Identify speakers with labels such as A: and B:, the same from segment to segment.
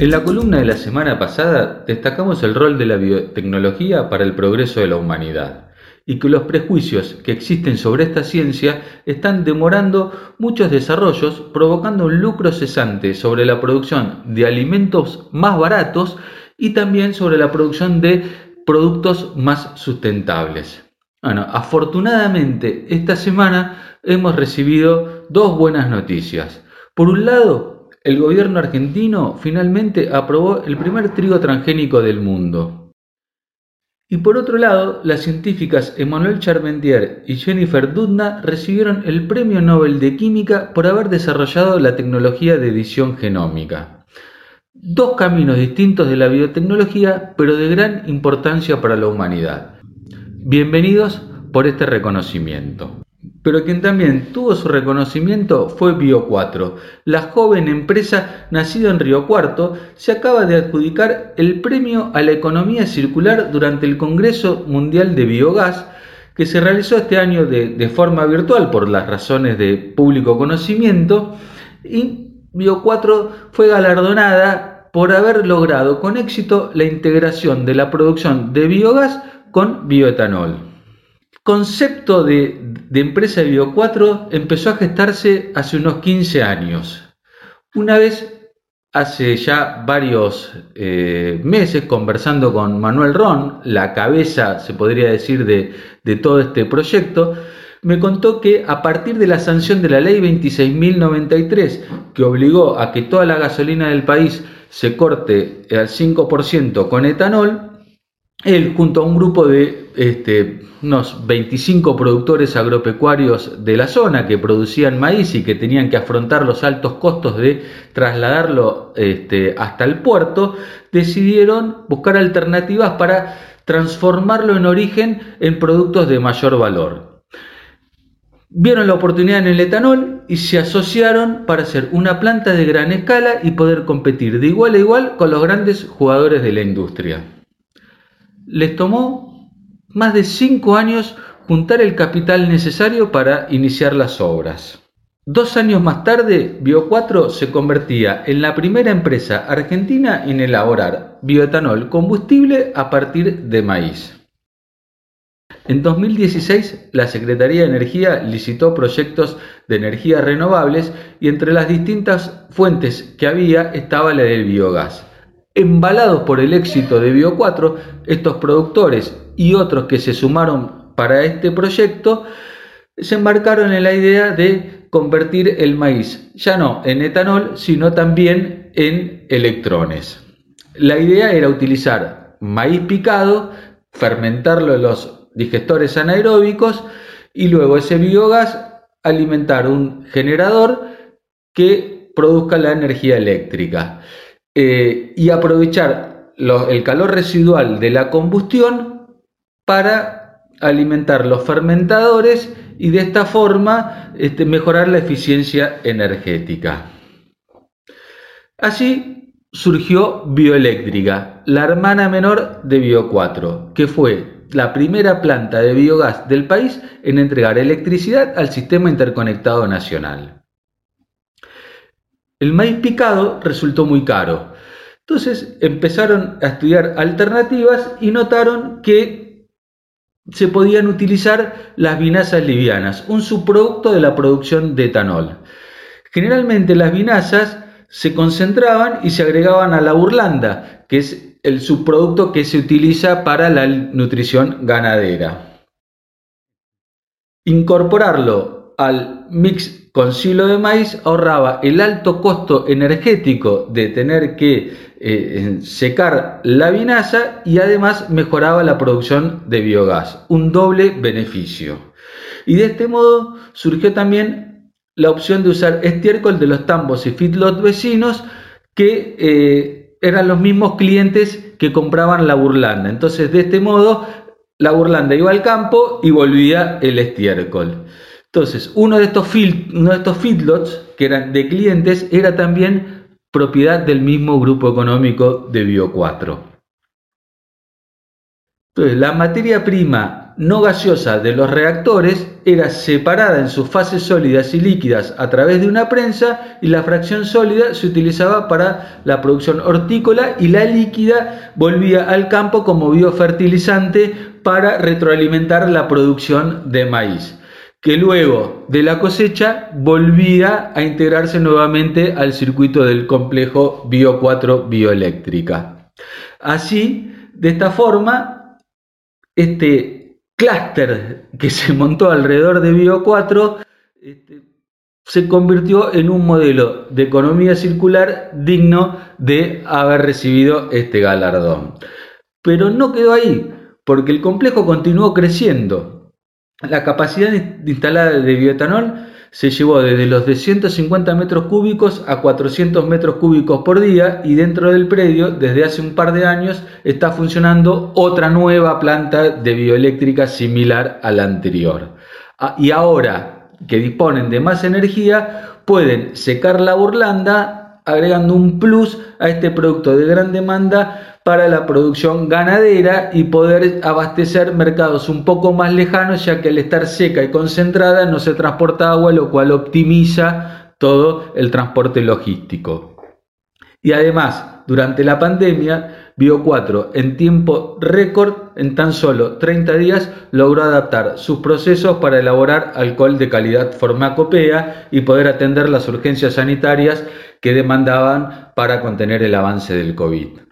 A: En la columna de la semana pasada destacamos el rol de la biotecnología para el progreso de la humanidad y que los prejuicios que existen sobre esta ciencia están demorando muchos desarrollos, provocando un lucro cesante sobre la producción de alimentos más baratos y también sobre la producción de productos más sustentables. Bueno, afortunadamente esta semana hemos recibido dos buenas noticias. Por un lado, el gobierno argentino finalmente aprobó el primer trigo transgénico del mundo. Y por otro lado, las científicas Emmanuel Charpentier y Jennifer Doudna recibieron el Premio Nobel de Química por haber desarrollado la tecnología de edición genómica. Dos caminos distintos de la biotecnología, pero de gran importancia para la humanidad. Bienvenidos por este reconocimiento. Pero quien también tuvo su reconocimiento fue Bio4. La joven empresa nacida en Río Cuarto se acaba de adjudicar el premio a la economía circular durante el Congreso Mundial de Biogás que se realizó este año de, forma virtual por las razones de público conocimiento y Bio4 fue galardonada por haber logrado con éxito la integración de la producción de biogás con bioetanol concepto de, empresa de Bio4 empezó a gestarse hace unos 15 años. Una vez, hace ya varios eh, meses, conversando con Manuel Ron, la cabeza, se podría decir, de, de todo este proyecto, me contó que a partir de la sanción de la ley 26.093, que obligó a que toda la gasolina del país se corte al 5% con etanol, él junto a un grupo de este, unos 25 productores agropecuarios de la zona que producían maíz y que tenían que afrontar los altos costos de trasladarlo este, hasta el puerto, decidieron buscar alternativas para transformarlo en origen en productos de mayor valor. Vieron la oportunidad en el etanol y se asociaron para hacer una planta de gran escala y poder competir de igual a igual con los grandes jugadores de la industria les tomó más de cinco años juntar el capital necesario para iniciar las obras. Dos años más tarde, Bio4 se convertía en la primera empresa argentina en elaborar bioetanol combustible a partir de maíz. En 2016, la Secretaría de Energía licitó proyectos de energías renovables y entre las distintas fuentes que había estaba la del biogás. Embalados por el éxito de Bio4, estos productores y otros que se sumaron para este proyecto se embarcaron en la idea de convertir el maíz ya no en etanol, sino también en electrones. La idea era utilizar maíz picado, fermentarlo en los digestores anaeróbicos y luego ese biogás alimentar un generador que produzca la energía eléctrica. Eh, y aprovechar el calor residual de la combustión para alimentar los fermentadores y de esta forma este, mejorar la eficiencia energética. Así surgió Bioeléctrica, la hermana menor de Bio4, que fue la primera planta de biogás del país en entregar electricidad al sistema interconectado nacional. El maíz picado resultó muy caro. Entonces empezaron a estudiar alternativas y notaron que se podían utilizar las vinazas livianas, un subproducto de la producción de etanol. Generalmente las vinazas se concentraban y se agregaban a la burlanda, que es el subproducto que se utiliza para la nutrición ganadera. Incorporarlo al mix con silo de maíz ahorraba el alto costo energético de tener que eh, secar la vinaza y además mejoraba la producción de biogás, un doble beneficio. Y de este modo surgió también la opción de usar estiércol de los tambos y feedlot vecinos que eh, eran los mismos clientes que compraban la burlanda. Entonces de este modo la burlanda iba al campo y volvía el estiércol. Entonces, uno de estos, feedlots, que eran de clientes, era también propiedad del mismo grupo económico de Bio4. Entonces, la materia prima no gaseosa de los reactores era separada en sus fases sólidas y líquidas a través de una prensa y la fracción sólida se utilizaba para la producción hortícola y la líquida volvía al campo como biofertilizante para retroalimentar la producción de maíz que luego de la cosecha volvía a integrarse nuevamente al circuito del complejo Bio 4 bioeléctrica. Así, de esta forma, este clúster que se montó alrededor de Bio 4 este, se convirtió en un modelo de economía circular digno de haber recibido este galardón. Pero no quedó ahí, porque el complejo continuó creciendo la capacidad instalada de bioetanol se llevó desde los de 150 metros cúbicos a 400 metros cúbicos por día y dentro del predio, desde hace un par de años, está funcionando otra nueva planta de bioeléctrica similar a la anterior. Ah, y ahora que disponen de más energía, pueden secar la burlanda agregando un plus a este producto de gran demanda para la producción ganadera y poder abastecer mercados un poco más lejanos, ya que al estar seca y concentrada no se transporta agua, lo cual optimiza todo el transporte logístico. Y además, durante la pandemia, Bio4 en tiempo récord, en tan solo 30 días, logró adaptar sus procesos para elaborar alcohol de calidad farmacopea y poder atender las urgencias sanitarias que demandaban para contener el avance del COVID.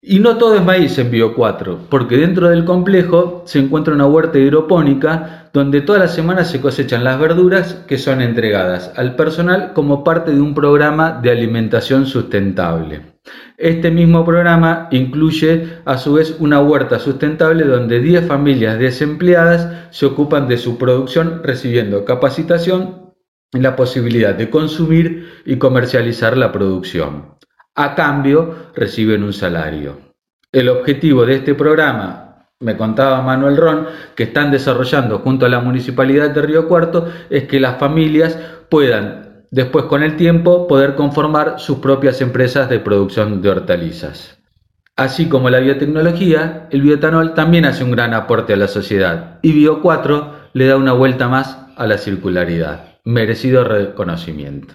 A: Y no todo es maíz en Bio 4, porque dentro del complejo se encuentra una huerta hidropónica donde todas las semanas se cosechan las verduras que son entregadas al personal como parte de un programa de alimentación sustentable. Este mismo programa incluye a su vez una huerta sustentable donde 10 familias desempleadas se ocupan de su producción recibiendo capacitación y la posibilidad de consumir y comercializar la producción. A cambio, reciben un salario. El objetivo de este programa, me contaba Manuel Ron, que están desarrollando junto a la Municipalidad de Río Cuarto, es que las familias puedan, después con el tiempo, poder conformar sus propias empresas de producción de hortalizas. Así como la biotecnología, el bioetanol también hace un gran aporte a la sociedad y Bio4 le da una vuelta más a la circularidad. Merecido reconocimiento.